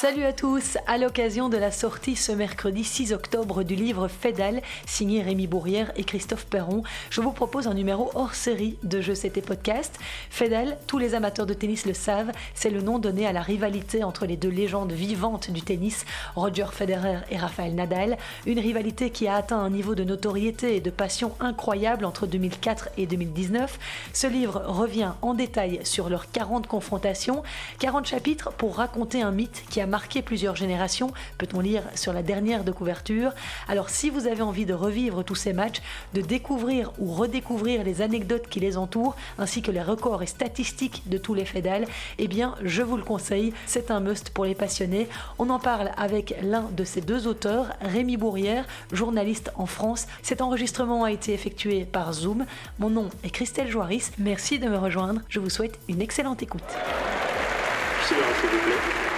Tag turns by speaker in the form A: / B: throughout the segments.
A: Salut à tous À l'occasion de la sortie ce mercredi 6 octobre du livre Fédal, signé Rémi Bourrière et Christophe Perron, je vous propose un numéro hors série de Jeux CT Podcast. Fédal, tous les amateurs de tennis le savent, c'est le nom donné à la rivalité entre les deux légendes vivantes du tennis, Roger Federer et Rafael Nadal. Une rivalité qui a atteint un niveau de notoriété et de passion incroyable entre 2004 et 2019. Ce livre revient en détail sur leurs 40 confrontations, 40 chapitres pour raconter un mythe qui a marqué plusieurs générations, peut-on lire sur la dernière de couverture. Alors si vous avez envie de revivre tous ces matchs, de découvrir ou redécouvrir les anecdotes qui les entourent, ainsi que les records et statistiques de tous les fédales, eh bien je vous le conseille, c'est un must pour les passionnés. On en parle avec l'un de ces deux auteurs, Rémi Bourrière, journaliste en France. Cet enregistrement a été effectué par Zoom. Mon nom est Christelle Joaris. Merci de me rejoindre. Je vous souhaite une excellente écoute.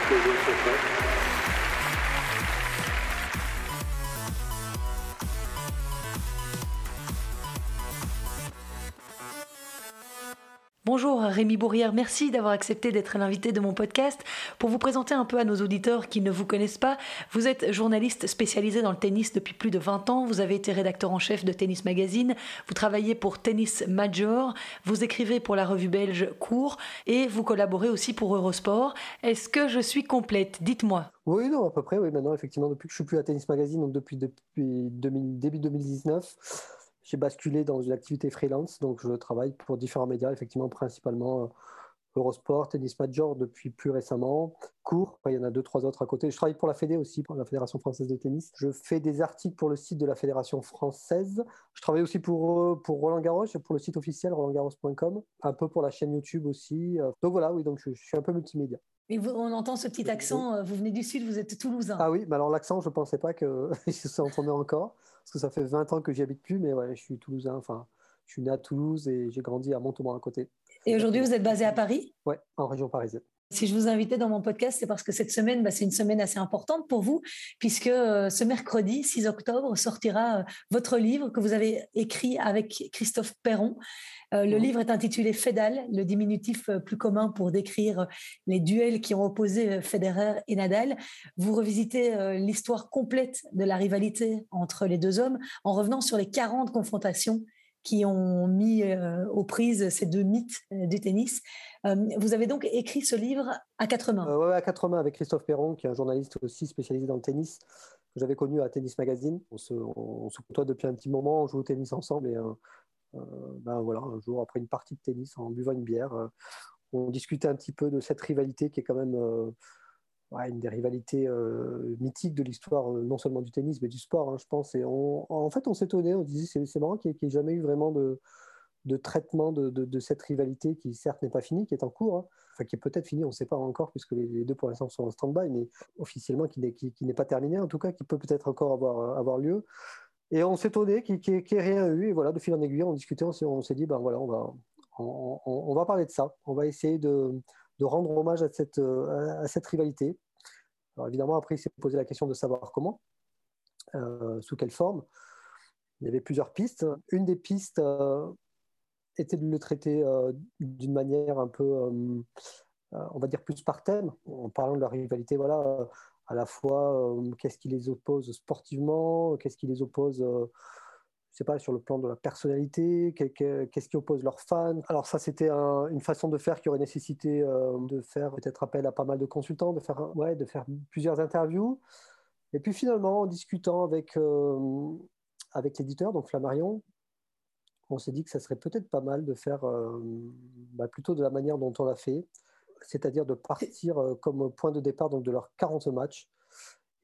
A: Thank you, Bonjour Rémi Bourrière, merci d'avoir accepté d'être l'invité de mon podcast. Pour vous présenter un peu à nos auditeurs qui ne vous connaissent pas, vous êtes journaliste spécialisé dans le tennis depuis plus de 20 ans, vous avez été rédacteur en chef de Tennis Magazine, vous travaillez pour Tennis Major, vous écrivez pour la revue belge Cours et vous collaborez aussi pour Eurosport. Est-ce que je suis complète? Dites-moi.
B: Oui, non, à peu près, oui, maintenant, effectivement, depuis que je suis plus à Tennis Magazine, donc depuis, depuis début 2019, j'ai basculé dans une activité freelance, donc je travaille pour différents médias, effectivement, principalement euh, Eurosport, Tennis Major depuis plus récemment, Cours, il y en a deux, trois autres à côté. Je travaille pour la Fédé aussi, pour la Fédération française de tennis. Je fais des articles pour le site de la Fédération française. Je travaille aussi pour, euh, pour Roland Garros, pour le site officiel rolandgarros.com, un peu pour la chaîne YouTube aussi. Euh. Donc voilà, oui, donc je, suis un peu multimédia.
A: Mais on entend ce petit accent, vous venez du Sud, vous êtes toulousain.
B: Ah oui, mais alors l'accent, je ne pensais pas que se s'entendait encore parce que ça fait 20 ans que j'y habite plus, mais ouais, je suis toulousain. Enfin, je suis né à Toulouse et j'ai grandi à Montauban à côté.
A: Et aujourd'hui, vous êtes basé à Paris?
B: Ouais, en région parisienne.
A: Si je vous invitais dans mon podcast, c'est parce que cette semaine, bah, c'est une semaine assez importante pour vous, puisque euh, ce mercredi 6 octobre sortira euh, votre livre que vous avez écrit avec Christophe Perron. Euh, le livre est intitulé Fédal, le diminutif plus commun pour décrire les duels qui ont opposé Federer et Nadal. Vous revisitez l'histoire complète de la rivalité entre les deux hommes en revenant sur les 40 confrontations qui ont mis aux prises ces deux mythes du tennis. Euh, vous avez donc écrit ce livre à quatre mains.
B: Euh, oui, à quatre mains avec Christophe Perron, qui est un journaliste aussi spécialisé dans le tennis, que j'avais connu à Tennis Magazine. On se, on, côtoie depuis un petit moment, on joue au tennis ensemble et euh, ben voilà, un jour après une partie de tennis, en buvant une bière, on discutait un petit peu de cette rivalité qui est quand même une des rivalités mythiques de l'histoire, non seulement du tennis, mais du sport, hein, je pense. Et en fait, on s'étonnait, on disait c'est marrant qu'il n'y ait, jamais eu vraiment de, de traitement de, cette rivalité qui certes n'est pas finie, qui est en cours, hein. enfin qui est peut-être finie, on ne sait pas encore puisque les, deux pour l'instant sont en stand-by, mais officiellement qui n'est pas terminé, en tout cas qui peut peut-être encore avoir, avoir lieu. Et on s'est étonné qu'il n'y ait rien eu, et voilà, de fil en aiguille, on discutait, on s'est dit, ben voilà, on va, on, va parler de ça, on va essayer de, rendre hommage à cette, à cette rivalité. Alors évidemment, après, il s'est posé la question de savoir comment, euh, sous quelle forme. Il y avait plusieurs pistes. Une des pistes, euh, était de le traiter euh, d'une manière un peu, euh, euh, on va dire plus par thème, en parlant de la rivalité, voilà, à la fois qu'est-ce qui les oppose sportivement, qu'est-ce qui les oppose je sais pas, sur le plan de la personnalité, qu'est-ce qui oppose leurs fans. Alors ça, c'était une façon de faire qui aurait nécessité de faire peut-être appel à pas mal de consultants, de faire, ouais, de faire plusieurs interviews. Et puis finalement, en discutant avec, avec l'éditeur, donc Flammarion, on s'est dit que ça serait peut-être pas mal de faire euh, bah, plutôt de la manière dont on l'a fait, c'est-à-dire de partir euh, comme point de départ donc de leurs 40 matchs,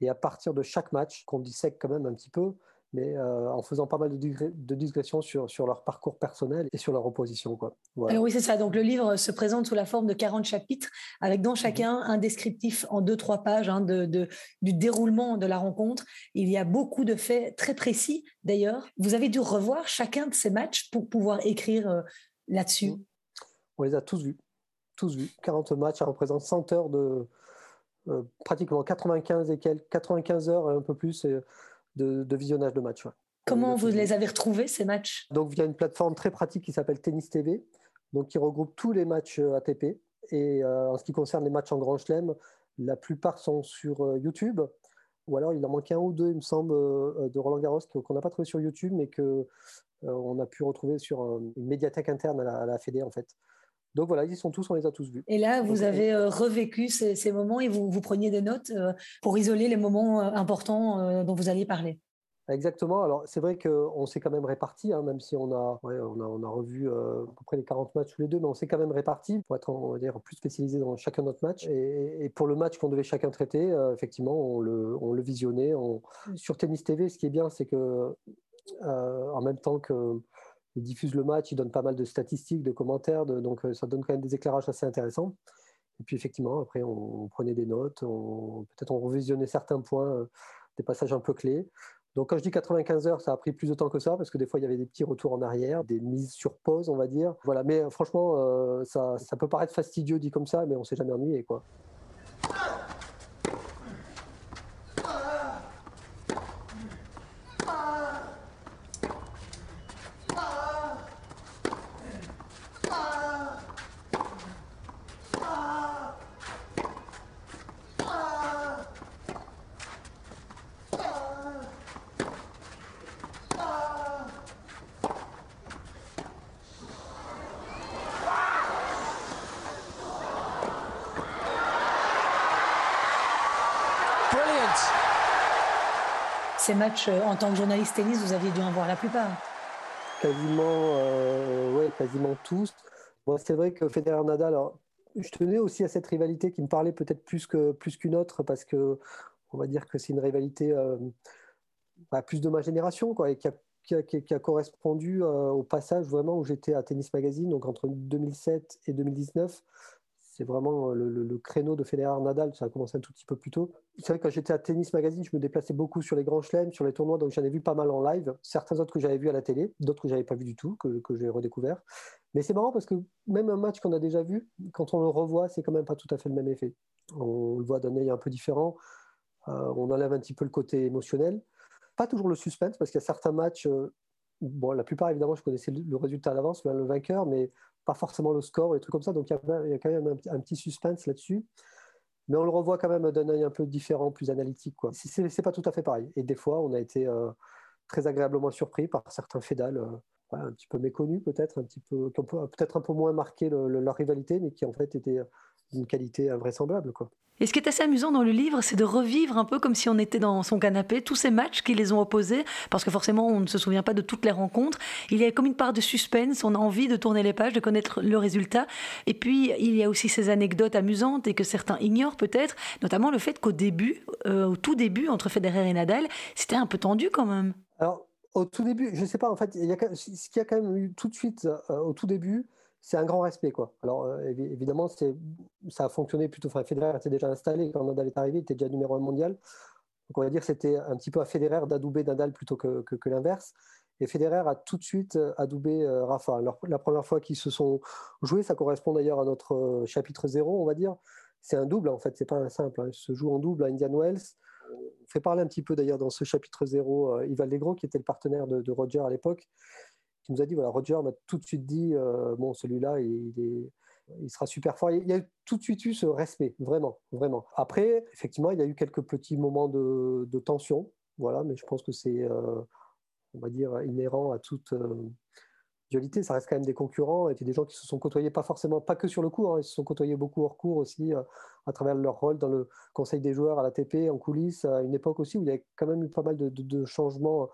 B: et à partir de chaque match, qu'on dissèque quand même un petit peu, mais euh, en faisant pas mal de, digressions sur, sur leur parcours personnel et sur leur opposition. Quoi.
A: Alors oui, c'est ça. Donc le livre se présente sous la forme de 40 chapitres, avec dans chacun mhm. un descriptif en deux, trois pages hein, de, de, du déroulement de la rencontre. Il y a beaucoup de faits très précis, d'ailleurs. Vous avez dû revoir chacun de ces matchs pour pouvoir écrire euh, là-dessus. Mhm.
B: On les a tous vus. Tous vus. 40 matchs, ça représente 100 heures de... Euh, pratiquement 95 et quelques, 95 heures, un peu plus de, visionnage de matchs.
A: Comment vous les avez retrouvés, ces matchs?
B: Donc, via une plateforme très pratique qui s'appelle Tennis TV, donc qui regroupe tous les matchs euh, ATP. Et euh, en ce qui concerne les matchs en Grand Chelem, La plupart sont sur YouTube, ou alors il en manque un ou deux, il me semble, de Roland Garros qu'on n'a pas trouvé sur YouTube, mais que on a pu retrouver sur une médiathèque interne à la, à la Fédé en fait. Donc voilà, ils sont tous, on les a tous vus.
A: Et là, vous avez revécu ces, moments et vous, vous preniez des notes pour isoler les moments importants dont vous alliez parler.
B: Exactement. Alors, c'est vrai qu'on s'est quand même répartis, hein, même si on a, on a, revu euh, à peu près les 40 matchs tous les deux, mais on s'est quand même répartis pour être on va dire, plus spécialisé dans chacun notre match. Et, pour le match qu'on devait chacun traiter, euh, effectivement, on le, on le visionnait. Sur Tennis TV, ce qui est bien, c'est que euh, en même temps que diffusent le match, ils donnent pas mal de statistiques, de commentaires, donc ça donne quand même des éclairages assez intéressants. Et puis effectivement, après, on, prenait des notes, peut-être on revisionnait certains points, des passages un peu clés. Donc quand je dis 95 heures, ça a pris plus de temps que ça parce que des fois il y avait des petits retours en arrière, des mises sur pause, on va dire. Voilà, mais euh, franchement, euh, ça, ça peut paraître fastidieux dit comme ça, mais on s'est jamais ennuyé, quoi.
A: Ces matchs euh, en tant que journaliste tennis, vous aviez dû en voir la plupart.
B: Quasiment, euh, ouais, quasiment tous. Bon, c'est vrai que Federer Nadal, alors, je tenais aussi à cette rivalité qui me parlait peut-être plus que plus qu'une autre parce que on va dire que c'est une rivalité euh, bah, plus de ma génération quoi, et qui a, qui a, correspondu au passage vraiment où j'étais à Tennis Magazine, donc entre 2007 et 2019 c'est vraiment le, créneau de Federer Nadal, ça a commencé un tout petit peu plus tôt. C'est vrai que quand j'étais à Tennis Magazine, je me déplaçais beaucoup sur les grands chelems, sur les tournois, donc j'en ai vu pas mal en live. Certains autres que j'avais vus à la télé, d'autres que j'avais pas vu du tout, que, j'ai redécouvert. Mais c'est marrant parce que même un match qu'on a déjà vu, quand on le revoit, c'est quand même pas tout à fait le même effet. On le voit d'un œil un peu différent. Euh, on enlève un petit peu le côté émotionnel. Pas toujours le suspense, parce qu'il y a certains matchs, euh, bon, la plupart évidemment, je connaissais le, résultat à l'avance, le vainqueur, mais pas forcément le score et trucs comme ça. Donc il y, a quand même un, petit suspense là-dessus. Mais on le revoit quand même d'un œil un peu différent, plus analytique. Quoi. C'est, pas tout à fait pareil. Et des fois, on a été euh, très agréablement surpris par certains fédales, euh, un petit peu méconnus peut-être, un petit peu, qui ont peut-être un peu moins marqué leur rivalité, mais qui en fait étaient d'une qualité invraisemblable. Quoi.
A: Et ce qui est assez amusant dans le livre, c'est de revivre un peu comme si on était dans son canapé, tous ces matchs qui les ont opposés, parce que forcément on ne se souvient pas de toutes les rencontres. Il y a comme une part de suspense, on a envie de tourner les pages, de connaître le résultat. Et puis il y a aussi ces anecdotes amusantes et que certains ignorent peut-être, notamment le fait qu'au début, euh, au tout début, entre Federer et Nadal, c'était un peu tendu quand même.
B: Alors au tout début, je ne sais pas, en fait, ce qu'il y a quand même eu tout de suite euh, au tout début, c'est un grand respect. Quoi. Alors, euh, évidemment, ça a fonctionné plutôt. Enfin, Federer était déjà installé quand Nadal est arrivé, il était déjà numéro un mondial. Donc, on va dire que c'était un petit peu à Federer d'adouber Nadal plutôt que, l'inverse. Et Federer a tout de suite euh, adoubé euh, Rafa. Alors, la première fois qu'ils se sont joués, ça correspond d'ailleurs à notre chapitre 0, on va dire. C'est un double, en fait, c'est pas un simple. Hein. Ils se jouent en double à Indian Wells. On fait parler un petit peu d'ailleurs dans ce chapitre 0 Yves Allegro, qui était le partenaire de Roger à l'époque qui nous a dit voilà, Roger m'a tout de suite dit euh, bon, celui-là, il, est, il sera super fort. Il y a tout de suite eu ce respect, vraiment, vraiment. Après, effectivement, il y a eu quelques petits moments de, tension, voilà, mais je pense que c'est, euh, on va dire, inhérent à toute euh, dualité. Ça reste quand même des concurrents et des gens qui se sont côtoyés, pas forcément, pas que sur le cours, hein, ils se sont côtoyés beaucoup hors cours aussi, à travers leur rôle dans le conseil des joueurs à la TP, en coulisses, à une époque aussi où il y a quand même eu pas mal de changements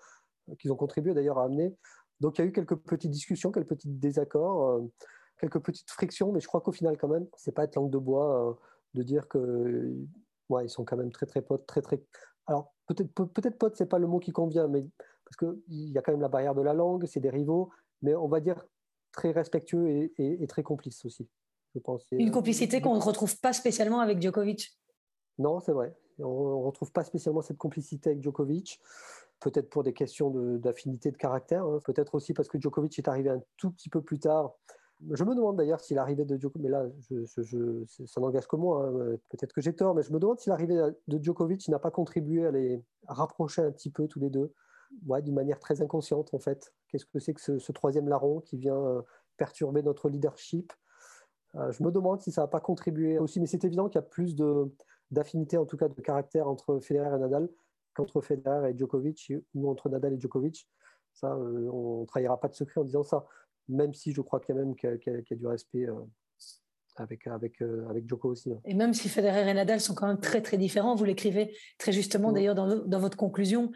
B: qu'ils ont contribué d'ailleurs à amener. Donc il y a eu quelques petites discussions, quelques petits désaccords, euh, quelques petites frictions, mais je crois qu'au final quand même, c'est pas être langue de bois euh, de dire que ouais, ils sont quand même très très potes, très très. Alors peut-être peut-être potes, c'est pas le mot qui convient, mais parce qu'il y a quand même la barrière de la langue, c'est des rivaux, mais on va dire très respectueux et, très complices aussi. Je pense.
A: Une complicité qu'on ne retrouve pas spécialement avec Djokovic.
B: Non, c'est vrai. On ne retrouve pas spécialement cette complicité avec Djokovic peut-être pour des questions d'affinité de, caractère, hein. peut-être aussi parce que Djokovic est arrivé un tout petit peu plus tard. Je me demande d'ailleurs si l'arrivée de Djokovic, mais là, ça n'engage que moi, hein. peut-être que j'ai tort, mais je me demande si l'arrivée de Djokovic n'a pas contribué à les rapprocher un petit peu tous les deux, d'une manière très inconsciente en fait. Qu'est-ce que c'est que ce, troisième larron qui vient euh, perturber notre leadership? Euh, Je me demande si ça n'a pas contribué aussi, mais c'est évident qu'il y a plus d'affinité, en tout cas de caractère entre Federer et Nadal qu'entre Federer et Djokovic ou entre Nadal et Djokovic. Ça, euh, on ne trahira pas de secret en disant ça, même si je crois qu'il y a même qu'il y, a du respect euh, avec, avec, euh, avec Djoko aussi. Hein.
A: Et même si Federer et Nadal sont quand même très très différents, vous l'écrivez très justement d'ailleurs dans, dans, votre conclusion.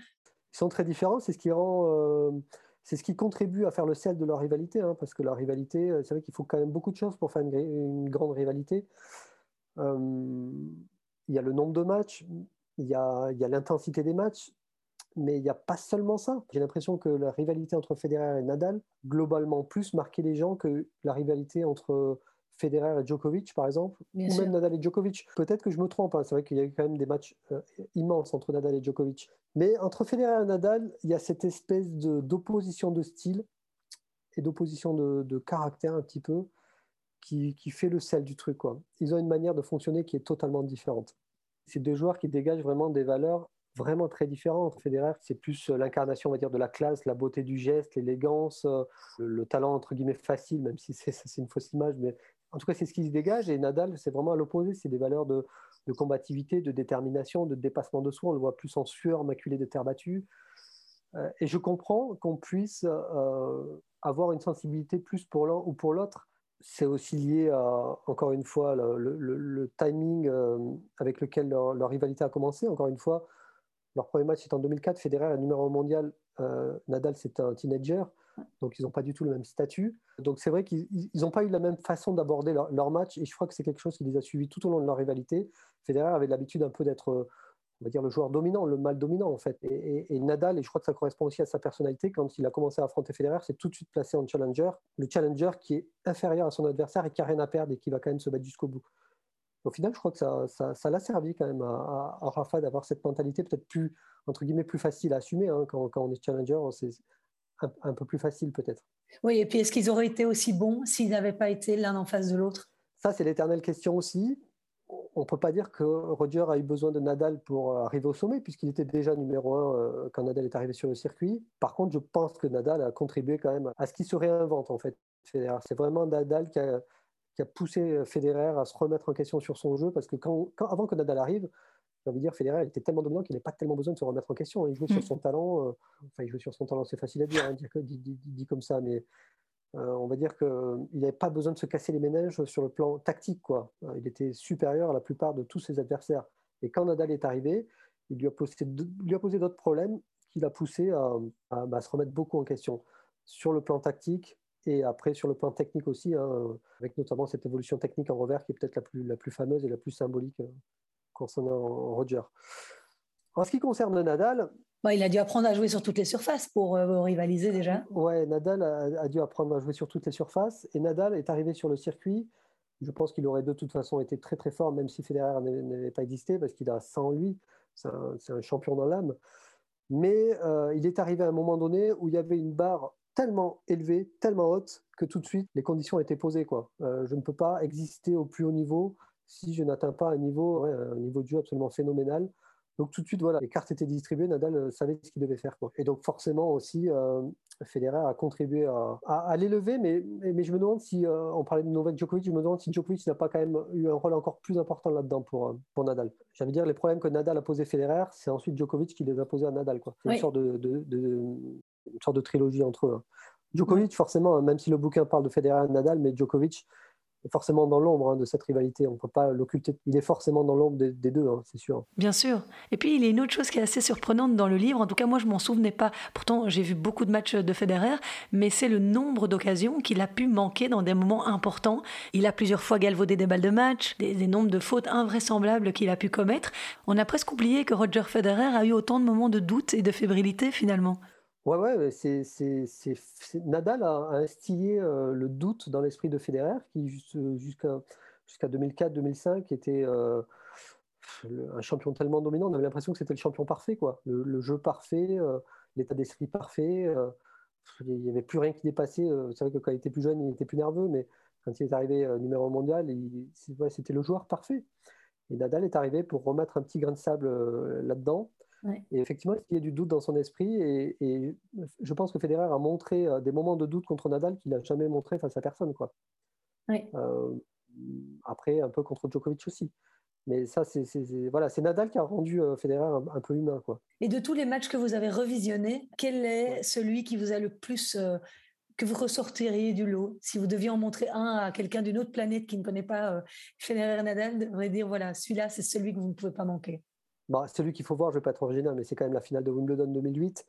B: Ils sont très différents, c'est ce qui rend c'est ce qui contribue à faire le sel de leur rivalité, hein, parce que la rivalité, c'est vrai qu'il faut quand même beaucoup de choses pour faire une, une grande rivalité. il y a le nombre de matchs, il y a l'intensité des matchs, mais il n'y a pas seulement ça. J'ai l'impression que la rivalité entre Federer et Nadal, globalement, plus marquait les gens que la rivalité entre Federer et Djokovic, par exemple, ou même Nadal et Djokovic. Peut-être que je me trompe, hein. c'est vrai qu'il y a eu quand même des matchs euh, immenses entre Nadal et Djokovic. Mais entre Federer et Nadal, il y a cette espèce d'opposition de, style et d'opposition de, caractère un petit peu qui, qui, fait le sel du truc. Quoi. Ils ont une manière de fonctionner qui est totalement différente. C'est deux joueurs qui dégagent vraiment des valeurs vraiment très différentes. Federer, c'est plus euh, l'incarnation, on va dire, de la classe, la beauté du geste, l'élégance, euh, le, talent, entre guillemets, facile, même si c'est une fausse image, mais en tout cas, c'est ce qui se dégage. Et Nadal, c'est vraiment à l'opposé. C'est des valeurs de, combativité, de détermination, de dépassement de soi. On le voit plus en sueur, maculé de terre battue. Euh, et je comprends qu'on puisse avoir une sensibilité plus pour l'un ou pour l'autre c'est aussi lié à, encore une fois, le, timing avec lequel leur, rivalité a commencé. Encore une fois, leur premier match, c'est en 2004. Federer est numéro mondial. Euh, Nadal, c'est un teenager. Donc, ils n'ont pas du tout le même statut. Donc, c'est vrai qu'ils n'ont pas eu la même façon d'aborder leur, match. Et je crois que c'est quelque chose qui les a suivis tout au long de leur rivalité. Federer avait l'habitude un peu d'être, on va dire, le joueur dominant, le mal dominant, en fait. Et, Nadal, et je crois que ça correspond aussi à sa personnalité, quand il a commencé à affronter Federer, c'est tout de suite placé en challenger. Le challenger qui est inférieur à son adversaire et qui n'a rien à perdre et qui va quand même se battre jusqu'au bout au final, je crois que ça, ça, l'a servi quand même à, Rafa d'avoir cette mentalité peut-être plus, entre guillemets, plus facile à assumer. Hein, quand, on est challenger, c'est un, peu plus facile peut-être.
A: Oui, et puis est-ce qu'ils auraient été aussi bons s'ils n'avaient pas été l'un en face de l'autre?
B: Ça, c'est l'éternelle question aussi. On ne peut pas dire que Roger a eu besoin de Nadal pour arriver au sommet, puisqu'il était déjà numéro un euh, quand Nadal est arrivé sur le circuit. Par contre, je pense que Nadal a contribué quand même à ce qu'il se réinvente, en fait. C'est vraiment Nadal qui a, qui a poussé euh, Federer à se remettre en question sur son jeu, parce que quand, avant que Nadal arrive, j'ai envie de dire, Federer était tellement dominant qu'il n'avait pas tellement besoin de se remettre en question. Il jouait sur mm. son talent, euh, enfin, il jouait sur son talent, c'est facile à dire, hein, dit, comme ça, mais euh, on va dire qu'il n'avait pas besoin de se casser les ménages sur le plan tactique. Quoi. Il était supérieur à la plupart de tous ses adversaires. Et quand Nadal est arrivé, il lui a posé, d'autres problèmes qui l'a poussé à, à, se remettre beaucoup en question sur le plan tactique, et après, sur le plan technique aussi, hein, avec notamment cette évolution technique en revers qui est peut-être la plus, la plus fameuse et la plus symbolique euh, concernant Roger. En ce qui concerne Nadal.
A: Bah, il a dû apprendre à jouer sur toutes les surfaces pour euh, rivaliser déjà.
B: Ouais, Nadal a, dû apprendre à jouer sur toutes les surfaces. Et Nadal est arrivé sur le circuit. Je pense qu'il aurait de toute façon été très très fort, même si Federer n'avait pas existé, parce qu'il a ça en lui. C'est un, champion dans l'âme. Mais euh, il est arrivé à un moment donné où il y avait une barre tellement élevée, tellement haute, que tout de suite, les conditions étaient posées. Quoi. Euh, je ne peux pas exister au plus haut niveau si je n'atteins pas un niveau, un niveau de jeu absolument phénoménal. Donc tout de suite, voilà, les cartes étaient distribuées, Nadal euh, savait ce qu'il devait faire. Quoi. Et donc forcément aussi, euh, Federer a contribué à, à, l'élever, mais, mais, je me demande si, on parlait de Novak Djokovic, je me demande si Djokovic n'a pas quand même eu un rôle encore plus important là-dedans pour, pour Nadal. J'allais dire, les problèmes que Nadal a posés Federer, c'est ensuite Djokovic qui les a posés à Nadal. Quoi. C'est une sorte de, de, une sorte de trilogie entre eux. Hein. Djokovic, forcément, hein, même si le bouquin parle de Federer et Nadal, mais Djokovic forcément dans l'ombre hein, de cette rivalité. On ne peut pas l'occulter. Il est forcément dans l'ombre des, deux, c'est sûr.
A: Bien sûr. Et puis, il y a une autre chose qui est assez surprenante dans le livre. En tout cas, moi, je m'en souvenais pas. Pourtant, j'ai vu beaucoup de matchs de Federer, mais c'est le nombre d'occasions qu'il a pu manquer dans des moments importants. Il a plusieurs fois galvaudé des balles de match, des, des nombres de fautes invraisemblables qu'il a pu commettre. On a presque oublié que Roger Federer a eu autant de moments de doute et de fébrilité finalement.
B: Ouais, ouais, c'est, Nadal a, instillé euh, le doute dans l'esprit de Federer, qui jusqu'à jusqu'à 2004-2005 était euh, un champion tellement dominant, on avait l'impression que c'était le champion parfait, quoi. Le, jeu parfait, euh, l'état d'esprit parfait. il n'y avait plus rien qui dépassait. c'est vrai que quand il était plus jeune, il était plus nerveux, mais quand il est arrivé numéro mondial, c'était le joueur parfait. Et Nadal est arrivé pour remettre un petit grain de sable là-dedans et effectivement, il y a du doute dans son esprit et, je pense que Federer a montré euh, des moments de doute contre Nadal qu'il n'a jamais montré face à personne. Quoi. Euh, après, un peu contre Djokovic aussi. Mais ça, c'est voilà, c'est Nadal qui a rendu Federer un, peu humain, quoi.
A: Et de tous les matchs que vous avez revisionnés, quel est celui qui vous a le plus que vous ressortiriez du lot? Si vous deviez en montrer un à quelqu'un d'une autre planète qui ne connaît pas euh, Federer Nadal, vous dire voilà, celui-là, c'est celui que vous ne pouvez pas manquer.
B: Bah, celui qu'il faut voir, je ne vais pas être original, mais c'est quand même la finale de Wimbledon 2008.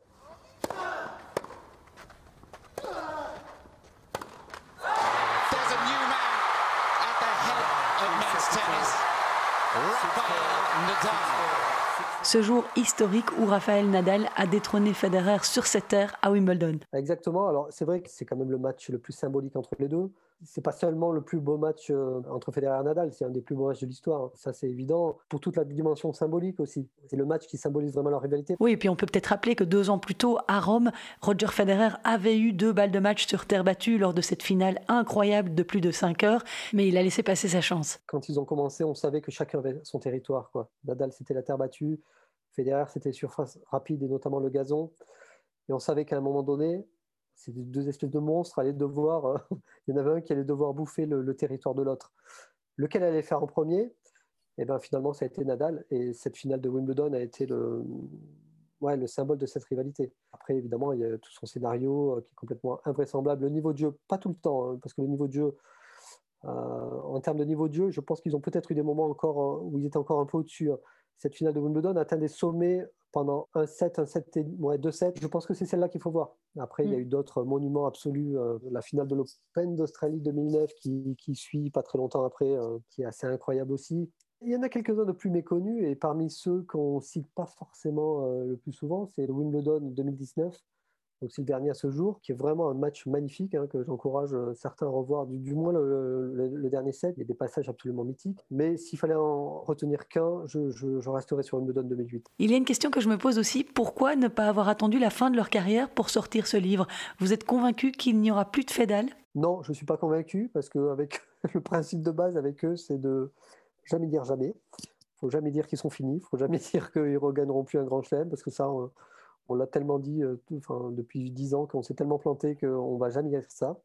A: ce jour historique où Rafael Nadal a détrôné Federer sur cette terre à Wimbledon.
B: Exactement. Alors c'est vrai que c'est quand même le match le plus symbolique entre les deux. C'est pas seulement le plus beau match euh, entre Federer et Nadal, c'est un des plus beaux matchs de l'histoire. Hein. Ça c'est évident. Pour toute la dimension symbolique aussi. C'est le match qui symbolise vraiment leur rivalité.
A: Oui, et puis on peut peut-être rappeler que deux ans plus tôt, à Rome, Roger Federer avait eu deux balles de match sur terre battue lors de cette finale incroyable de plus de 5 heures, mais il a laissé passer sa chance.
B: Quand ils ont commencé, on savait que chacun avait son territoire. Quoi. Nadal c'était la terre battue. Federer, c'était surface rapide et notamment le gazon. Et on savait qu'à un moment donné, ces deux espèces de monstres allaient devoir. Euh, il y en avait un qui allait devoir bouffer le, territoire de l'autre. Lequel allait faire en premier? Et eh bien finalement, ça a été Nadal. Et cette finale de Wimbledon a été le symbole de cette rivalité. Après, évidemment, il y a tout son scénario euh, qui est complètement invraisemblable. Le niveau de jeu, pas tout le temps, hein, parce que le niveau de jeu, euh, en termes de niveau de jeu, je pense qu'ils ont peut-être eu des moments encore où ils étaient encore un peu au-dessus. Hein cette finale de Wimbledon atteint des sommets pendant un set, un set, ouais, deux sets. Je pense que c'est celle-là qu'il faut voir. Après, il y a mm. eu d'autres monuments absolus. Euh, la finale de l'Open d'Australie 2009 qui, qui, suit pas très longtemps après, euh, qui est assez incroyable aussi. Il y en a quelques-uns de plus méconnus et parmi ceux qu'on cite pas forcément euh, le plus souvent, c'est le Wimbledon 2019 donc c'est le dernier à ce jour, qui est vraiment un match magnifique hein, que j'encourage euh, certains à revoir, du, moins le, dernier set. Il y a des passages absolument mythiques. Mais s'il fallait en retenir qu'un, je, je, resterai sur Wimbledon 2008.
A: Il y a une question que je me pose aussi pourquoi ne pas avoir attendu la fin de leur carrière pour sortir ce livre? Vous êtes convaincu qu'il n'y aura plus de Fédal
B: Non, je ne suis pas convaincu parce qu'avec le principe de base avec eux, c'est de jamais dire jamais. Il faut jamais dire qu'ils sont finis. Il faut jamais dire qu'ils ne regagneront plus un grand chelem parce que ça on l'a tellement dit euh, depuis dix ans qu'on s'est tellement planté qu'on ne va jamais faire ça.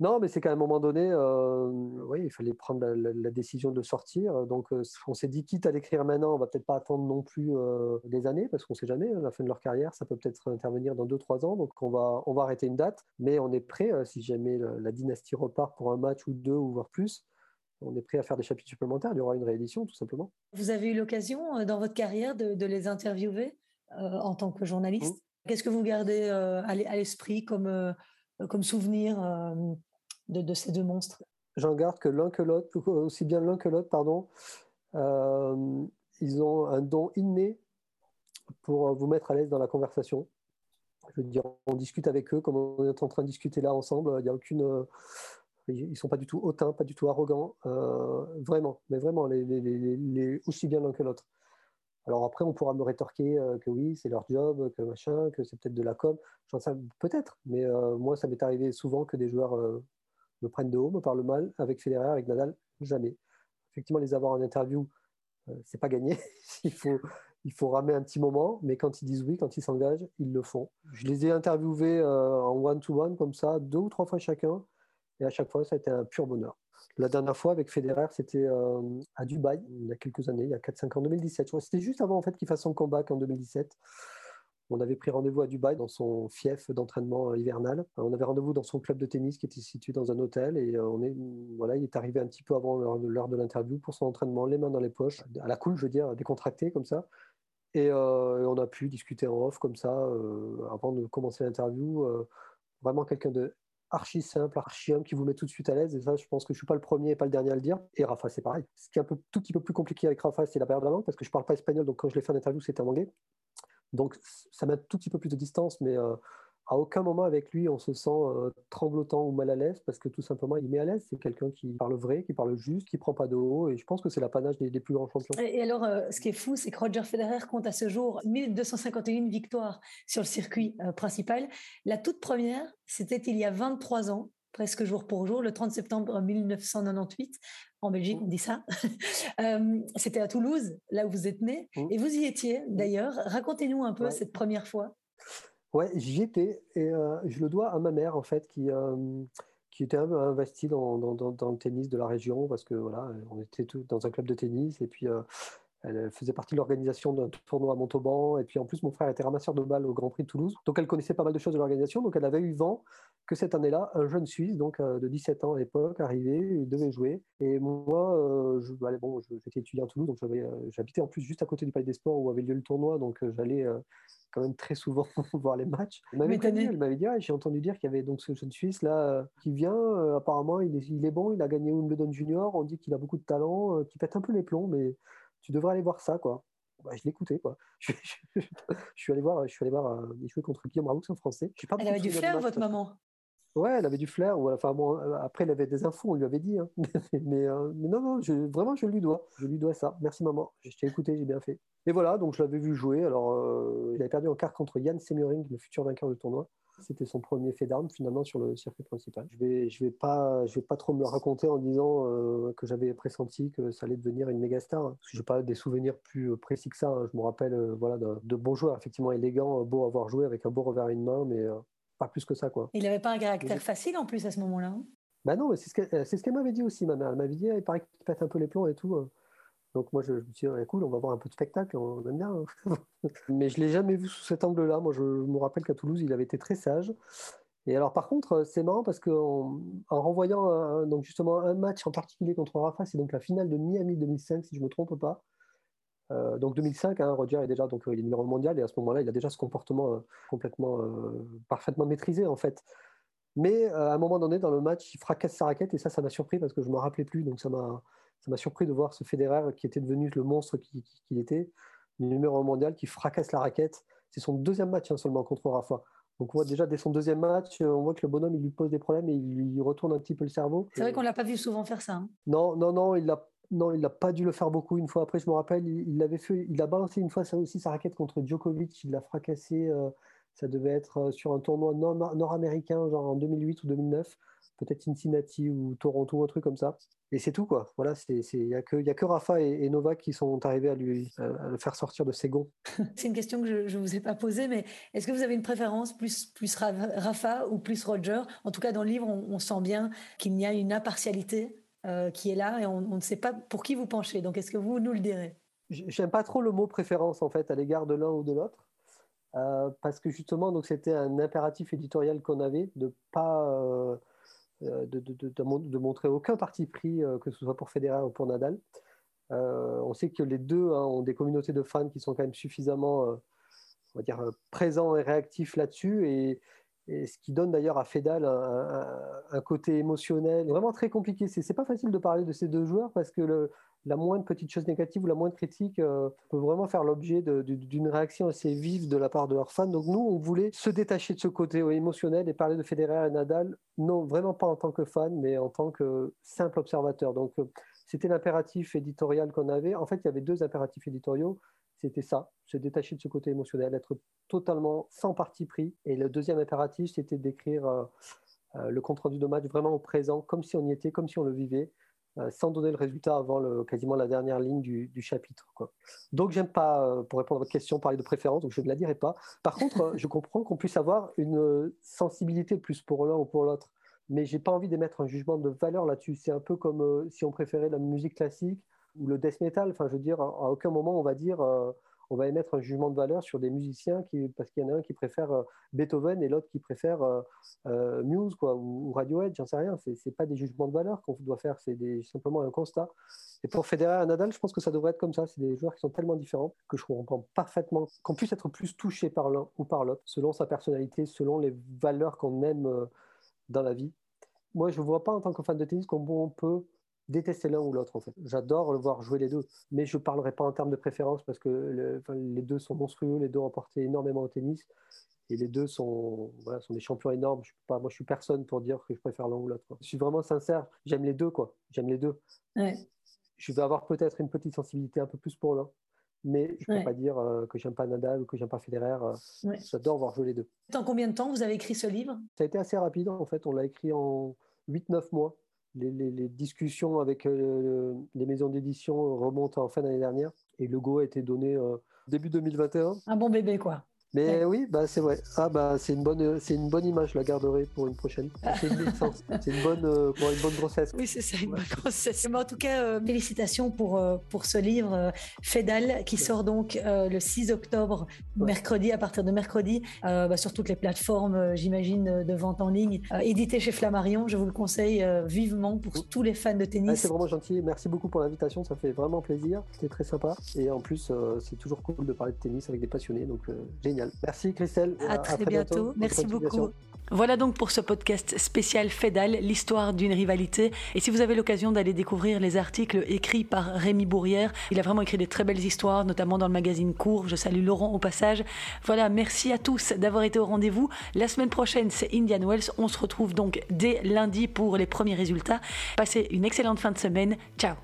B: Non, mais c'est qu'à un moment donné, euh, oui, il fallait prendre la, décision de sortir. Donc, euh, on s'est dit, quitte à l'écrire maintenant, on va peut-être pas attendre non plus des années, parce qu'on ne sait jamais. Hein, la fin de leur carrière, ça peut peut-être intervenir dans deux, trois ans. Donc, on va, on arrêter une date. Mais on est prêt, si jamais la, dynastie repart pour un match ou deux, ou voire plus, on est prêt à faire des chapitres supplémentaires. Il y aura une réédition, tout simplement.
A: Vous avez eu l'occasion, dans votre carrière, de les interviewer? En tant que journaliste? Mmh. Qu'est-ce que vous gardez euh, à l'esprit comme, euh, comme souvenir de, ces deux monstres?
B: J'en garde que l'un que l'autre, aussi bien l'un que l'autre, pardon, ils ont un don inné pour vous mettre à l'aise dans la conversation. Je veux dire, on discute avec eux comme on est en train de discuter là ensemble. Il n'y a aucune. ils sont pas du tout hautains, pas du tout arrogants. vraiment, mais vraiment, les aussi bien l'un que l'autre. Alors après, on pourra me rétorquer euh, que oui, c'est leur job, que machin, que c'est peut-être de la com. J'en sais peut-être, mais euh, moi, ça m'est arrivé souvent que des joueurs euh, me prennent de haut, me parlent mal. Avec Federer, avec Nadal, jamais. Effectivement, les avoir en interview, c'est pas gagné. il faut il faut ramer un petit moment, mais quand ils disent oui, quand ils s'engagent, ils le font. Je les ai interviewés en one-to-one, comme ça, deux ou trois fois chacun, et à chaque fois, ça a été un pur bonheur. La dernière fois avec Federer, c'était euh, à Dubaï, il y a quelques années, il y a 4-5 ans, 2017. C'était juste avant en fait, qu'il fasse son comeback en 2017. On avait pris rendez-vous à Dubaï dans son fief d'entraînement hivernal. On avait rendez-vous dans son club de tennis qui était situé dans un hôtel et euh, on est, voilà, il est arrivé un petit peu avant l'heure de l'interview pour son entraînement, les mains dans les poches, à la cool, je veux dire, décontracté comme ça. Et, euh, on a pu discuter en off comme ça avant de commencer l'interview. vraiment quelqu'un de archi simple, archi humble, qui vous met tout de suite à l'aise. Et ça, je pense que je suis pas le premier et pas le dernier à le dire. Et Rafa, c'est pareil. Ce qui est un peu, tout petit peu plus compliqué avec Rafa, c'est la barrière de la langue, parce que je parle pas espagnol, donc quand je l'ai fait en interview, c'était en anglais. Donc ça met un tout petit peu plus de distance, mais euh, à aucun moment avec lui on se sent euh, tremblotant ou mal à l'aise parce que tout simplement il met à l'aise. C'est quelqu'un qui parle vrai, qui parle juste, qui prend pas de haut et je pense que c'est l'apanage des, des, plus grands champions.
A: Et alors, euh, ce qui est fou, c'est que Roger Federer compte à ce jour 1251 victoires sur le circuit euh, principal. La toute première, c'était il y a 23 ans presque jour pour jour, le 30 septembre 1998. En Belgique, on dit ça. C'était à Toulouse, là où vous êtes né. Mmh. Et vous y étiez, d'ailleurs. Racontez-nous un peu cette première fois.
B: Ouais, j'y étais et euh, je le dois à ma mère en fait qui, euh, qui était investi dans, dans, dans, le tennis de la région parce que voilà, on était tous dans un club de tennis et puis elle faisait partie de l'organisation d'un tournoi à Montauban. Et puis en plus, mon frère était ramasseur de balles au Grand Prix de Toulouse. Donc elle connaissait pas mal de choses de l'organisation. Donc elle avait eu vent que cette année-là, un jeune Suisse, donc de 17 ans à l'époque, arrivait, il devait jouer. Et moi, je, bon, j'étais étudiant à Toulouse, donc j'habitais en plus juste à côté du Palais des Sports où avait lieu le tournoi. Donc j'allais quand même très souvent voir les matchs. Elle m'avait elle m'avait dit, ah, j'ai entendu dire qu'il y avait donc ce jeune Suisse là qui vient, apparemment il est, il est, bon, il a gagné Wimbledon Junior, on dit qu'il a beaucoup de talent, qui pète un peu les plombs, mais tu devrais aller voir ça, quoi. Bah, je l'écoutais, quoi. Je, suis allé voir, je suis allé voir, euh, il jouait contre Guillaume Raoult en français.
A: Pas elle avait du flair, votre maman?
B: Ouais, elle avait du flair. Ou, enfin, bon, euh, après, elle avait des infos, on lui avait dit. Hein. mais, euh, mais, non, non, je, vraiment, je lui dois. Je lui dois ça. Merci, maman. Je t'ai écouté, j'ai bien fait. Et voilà, donc je l'avais vu jouer. Alors, il avait perdu en quart contre Yann Semmering, le futur vainqueur du tournoi. C'était son premier fait d'armes finalement sur le circuit principal. Je vais, je vais pas, je vais pas trop me le raconter en disant euh, que j'avais pressenti que ça allait devenir une méga star. Hein. parce que j'ai pas des souvenirs plus euh, précis que ça. Hein. Je me rappelle, euh, voilà, de, bons joueurs, effectivement élégants, beau avoir joué avec un beau revers à une main, mais pas plus que ça, quoi.
A: Il n'avait pas un caractère facile en plus à ce moment-là. Hein?
B: bah non, c'est ce qu'elle m'avait dit aussi, ma mère. Elle m'avait dit, il paraît qu'il pète un peu les plombs et tout. Donc moi, je, me suis dit, cool, on va voir un peu de spectacle, on aime bien. Hein. Mais je ne l'ai jamais vu sous cet angle-là. Moi, je me rappelle qu'à Toulouse, il avait été très sage. Et alors, par contre, c'est marrant parce qu'en en renvoyant donc justement un match en particulier contre Rafa, c'est donc la finale de Miami 2005, si je ne me trompe pas. Euh, donc 2005, hein, Roger est déjà donc il est numéro mondial et à ce moment-là, il a déjà ce comportement euh, complètement euh, parfaitement maîtrisé en fait. Mais à un moment donné dans le match, il fracasse sa raquette et ça, ça m'a surpris parce que je me rappelais plus, donc ça m'a ça m'a surpris de voir ce Federer qui était devenu le monstre qu'il était, le numéro mondial, qui fracasse la raquette. C'est son deuxième match hein, seulement contre Rafa. Donc on voit déjà dès son deuxième match, on voit que le bonhomme il lui pose des problèmes et il lui retourne un petit peu le cerveau.
A: C'est vrai qu'on l'a pas vu souvent faire ça. Hein.
B: Non, non, non, il a non, il n'a pas dû le faire beaucoup. Une fois après, je me rappelle, il, l'avait fait. Il a balancé une fois ça aussi sa raquette contre Djokovic. Il l'a fracassé. Euh, ça devait être euh, sur un tournoi nord-américain, genre en 2008 ou 2009 peut-être Cincinnati ou Toronto, un truc comme ça. Et c'est tout, quoi. Voilà, il n'y a, que, y a que Rafa et, Novak qui sont arrivés à, lui, le faire sortir de ses gonds.
A: c'est une question que je ne vous ai pas posée, mais est-ce que vous avez une préférence plus, plus Rafa ou plus Roger? En tout cas, dans le livre, on, sent bien qu'il y a une impartialité euh, qui est là et on, ne sait pas pour qui vous penchez. Donc, est-ce que vous nous le direz?
B: J'aime pas trop le mot préférence, en fait, à l'égard de l'un ou de l'autre. Euh, parce que justement, donc c'était un impératif éditorial qu'on avait de pas euh, euh, de, montrer aucun parti pris, que ce soit pour Federer ou pour Nadal. On sait que les deux hein, ont des communautés de fans qui sont quand même suffisamment on va dire, présents et réactifs là-dessus. Et, ce qui donne d'ailleurs à Fedal un, côté émotionnel vraiment très compliqué. C'est pas facile de parler de ces deux joueurs parce que le, la moindre petite chose négative ou la moindre critique euh, peut vraiment faire l'objet d'une réaction assez vive de la part de leurs fans. Donc nous, on voulait se détacher de ce côté émotionnel et parler de Federer et Nadal, non vraiment pas en tant que fan, mais en tant que simple observateur. Donc euh, c'était l'impératif éditorial qu'on avait. En fait, il y avait deux impératifs éditoriaux. C'était ça, se détacher de ce côté émotionnel, être totalement sans parti pris. Et le deuxième impératif, c'était d'écrire euh, le compte rendu de match vraiment au présent, comme si on y était, comme si on le vivait. Euh, sans donner le résultat avant le, quasiment la dernière ligne du, chapitre. Quoi. Donc, j'aime pas, euh, pour répondre à votre question, parler de préférence, donc je ne la dirai pas. Par contre, euh, je comprends qu'on puisse avoir une sensibilité plus pour l'un ou pour l'autre, mais j'ai pas envie d'émettre un jugement de valeur là-dessus. C'est un peu comme si on préférait la musique classique ou le death metal. Enfin, je veux dire, à aucun moment on va dire on va émettre un jugement de valeur sur des musiciens qui, parce qu'il y en a un qui préfère euh, Beethoven et l'autre qui préfère euh, euh, Muse quoi, ou, Radiohead, j'en sais rien. Ce n'est pas des jugements de valeur qu'on doit faire, c'est simplement un constat. Et pour Federer et Nadal, je pense que ça devrait être comme ça. C'est des joueurs qui sont tellement différents que je comprends parfaitement qu'on puisse être plus touché par l'un ou par l'autre, selon sa personnalité, selon les valeurs qu'on aime dans la vie. Moi, je ne vois pas en tant que fan de tennis comment on peut détester l'un ou l'autre en fait. J'adore le voir jouer les deux, mais je ne parlerai pas en termes de préférence parce que les deux sont monstrueux, les deux ont apporté énormément au tennis et les deux sont, voilà, sont des champions énormes. Je pas, moi, je suis personne pour dire que je préfère l'un ou l'autre. Je suis vraiment sincère. J'aime les deux, quoi. J'aime les deux. Je vais avoir peut-être une petite sensibilité un peu plus pour l'un, mais je ne peux pas dire euh, que j'aime pas Nadal ou que j'aime pas Federer. Euh, j'adore voir jouer les deux.
A: En combien de temps vous avez écrit ce livre?
B: Ça a été assez rapide, en fait. On l'a écrit en 8-9 mois les, discussions avec euh, les maisons d'édition remontent en fin d'année dernière et le go a été donné euh, début 2021.
A: Un bon bébé, quoi.
B: Mais oui, bah, c'est vrai. Ah, bah, c'est une, bonne, c'est une bonne image, je la garderai pour une prochaine. C'est une bonne, euh, une bonne grossesse.
A: Oui, c'est ça, une bonne grossesse. Mais en tout cas, euh, félicitations pour, euh, pour ce livre Fédal qui sort donc le 6 octobre, mercredi, à partir de mercredi, bah, sur toutes les plateformes, j'imagine, de vente en ligne. édité chez Flammarion, je vous le conseille vivement pour tous les fans de tennis.
B: c'est vraiment gentil. Merci beaucoup pour l'invitation, ça fait vraiment plaisir. C'était très sympa. Et en plus, c'est toujours cool de parler de tennis avec des passionnés, donc génial. Merci Christelle.
A: À, très, bientôt. Merci beaucoup. Voilà donc pour ce podcast spécial Fédal, l'histoire d'une rivalité. Et si vous avez l'occasion d'aller découvrir les articles écrits par Rémi Bourrière, il a vraiment écrit des très belles histoires, notamment dans le magazine Cours. Je salue Laurent au passage. Voilà, merci à tous d'avoir été au rendez-vous. La semaine prochaine, c'est Indian Wells. On se retrouve donc dès lundi pour les premiers résultats. Passez une excellente fin de semaine. Ciao